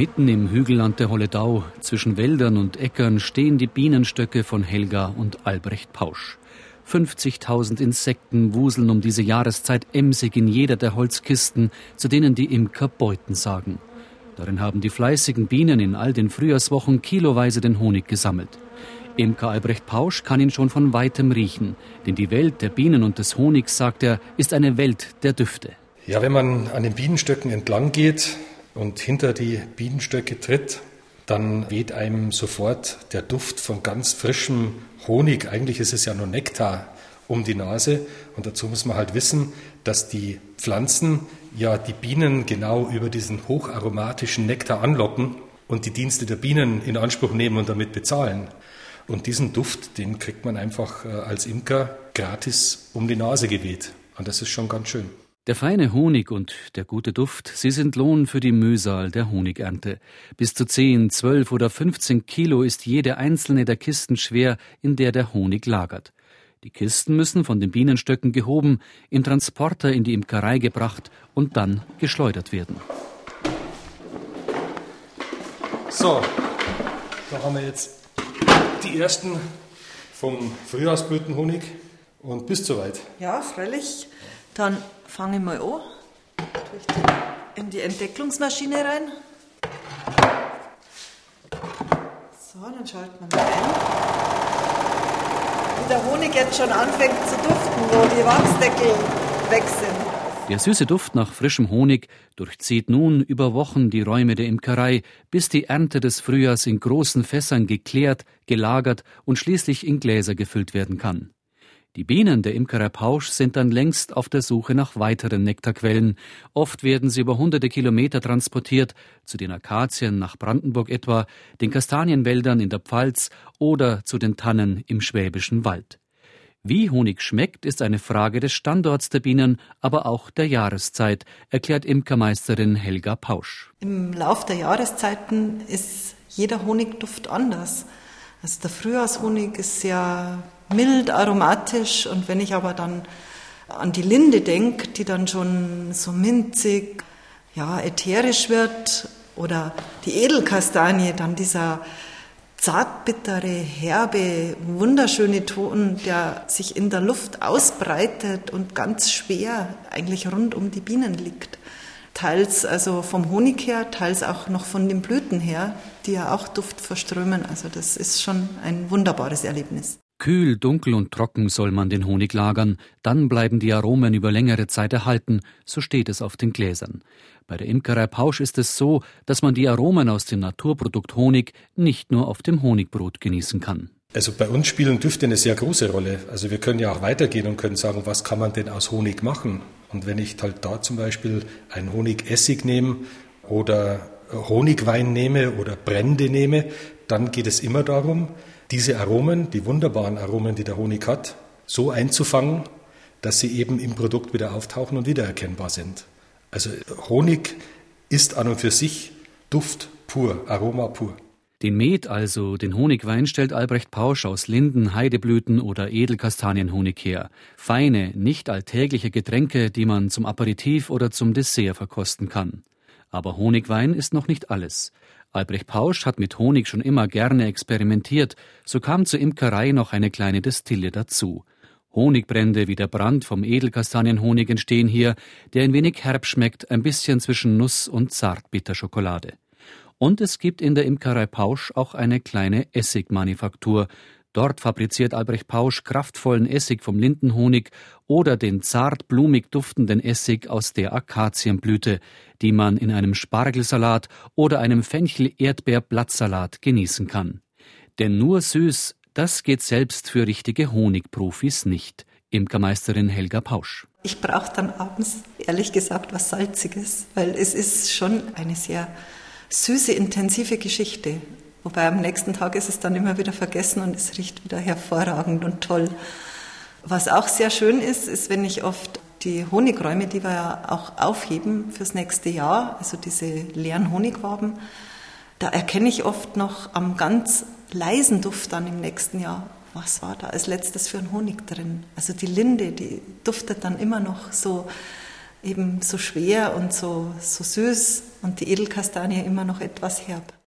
Mitten im Hügelland der Holledau, zwischen Wäldern und Äckern, stehen die Bienenstöcke von Helga und Albrecht Pausch. 50.000 Insekten wuseln um diese Jahreszeit emsig in jeder der Holzkisten, zu denen die Imker Beuten sagen. Darin haben die fleißigen Bienen in all den Frühjahrswochen kiloweise den Honig gesammelt. Imker Albrecht Pausch kann ihn schon von weitem riechen, denn die Welt der Bienen und des Honigs, sagt er, ist eine Welt der Düfte. Ja, wenn man an den Bienenstöcken entlang geht, und hinter die Bienenstöcke tritt, dann weht einem sofort der Duft von ganz frischem Honig, eigentlich ist es ja nur Nektar, um die Nase. Und dazu muss man halt wissen, dass die Pflanzen ja die Bienen genau über diesen hocharomatischen Nektar anlocken und die Dienste der Bienen in Anspruch nehmen und damit bezahlen. Und diesen Duft, den kriegt man einfach äh, als Imker gratis um die Nase geweht. Und das ist schon ganz schön. Der feine Honig und der gute Duft, sie sind Lohn für die Mühsal der Honigernte. Bis zu 10, 12 oder 15 Kilo ist jede einzelne der Kisten schwer, in der der Honig lagert. Die Kisten müssen von den Bienenstöcken gehoben, in Transporter in die Imkerei gebracht und dann geschleudert werden. So, da haben wir jetzt die ersten vom Frühjahrsblütenhonig und bis soweit. Ja, freilich. Dann fange ich mal an. In die Entdeckungsmaschine rein. So, dann schalten wir mal ein. Wie der Honig jetzt schon anfängt zu duften, wo die Wachsdeckel weg sind. Der süße Duft nach frischem Honig durchzieht nun über Wochen die Räume der Imkerei, bis die Ernte des Frühjahrs in großen Fässern geklärt, gelagert und schließlich in Gläser gefüllt werden kann. Die Bienen der Imkerei Pausch sind dann längst auf der Suche nach weiteren Nektarquellen. Oft werden sie über hunderte Kilometer transportiert, zu den Akazien nach Brandenburg etwa, den Kastanienwäldern in der Pfalz oder zu den Tannen im Schwäbischen Wald. Wie Honig schmeckt, ist eine Frage des Standorts der Bienen, aber auch der Jahreszeit, erklärt Imkermeisterin Helga Pausch. Im Lauf der Jahreszeiten ist jeder Honigduft anders. Also der Frühjahrshonig ist sehr mild, aromatisch und wenn ich aber dann an die Linde denke, die dann schon so minzig, ja, ätherisch wird oder die Edelkastanie, dann dieser zartbittere, herbe, wunderschöne Ton, der sich in der Luft ausbreitet und ganz schwer eigentlich rund um die Bienen liegt. Teils also vom Honig her, teils auch noch von den Blüten her, die ja auch Duft verströmen. Also das ist schon ein wunderbares Erlebnis. Kühl, dunkel und trocken soll man den Honig lagern, dann bleiben die Aromen über längere Zeit erhalten, so steht es auf den Gläsern. Bei der Imkerei Pausch ist es so, dass man die Aromen aus dem Naturprodukt Honig nicht nur auf dem Honigbrot genießen kann. Also bei uns spielen Düfte eine sehr große Rolle. Also wir können ja auch weitergehen und können sagen, was kann man denn aus Honig machen? Und wenn ich halt da zum Beispiel einen Honigessig nehme oder Honigwein nehme oder Brände nehme, dann geht es immer darum, diese Aromen, die wunderbaren Aromen, die der Honig hat, so einzufangen, dass sie eben im Produkt wieder auftauchen und wiedererkennbar sind. Also Honig ist an und für sich Duft pur, Aroma pur. Den Met, also den Honigwein, stellt Albrecht Pausch aus Linden, Heideblüten oder Edelkastanienhonig her. Feine, nicht alltägliche Getränke, die man zum Aperitif oder zum Dessert verkosten kann. Aber Honigwein ist noch nicht alles. Albrecht Pausch hat mit Honig schon immer gerne experimentiert, so kam zur Imkerei noch eine kleine Destille dazu. Honigbrände wie der Brand vom Edelkastanienhonig entstehen hier, der ein wenig herb schmeckt, ein bisschen zwischen Nuss und Zartbitterschokolade. Und es gibt in der Imkerei Pausch auch eine kleine Essigmanufaktur, Dort fabriziert Albrecht Pausch kraftvollen Essig vom Lindenhonig oder den zart blumig duftenden Essig aus der Akazienblüte, die man in einem Spargelsalat oder einem Fenchel-Erdbeer-Blattsalat genießen kann. Denn nur süß, das geht selbst für richtige Honigprofis nicht. Imkermeisterin Helga Pausch. Ich brauche dann abends, ehrlich gesagt, was Salziges, weil es ist schon eine sehr süße, intensive Geschichte. Wobei am nächsten Tag ist es dann immer wieder vergessen und es riecht wieder hervorragend und toll. Was auch sehr schön ist, ist, wenn ich oft die Honigräume, die wir ja auch aufheben fürs nächste Jahr, also diese leeren Honigwaben, da erkenne ich oft noch am ganz leisen Duft dann im nächsten Jahr, was war da als letztes für ein Honig drin. Also die Linde, die duftet dann immer noch so eben so schwer und so, so süß und die Edelkastanie immer noch etwas herb.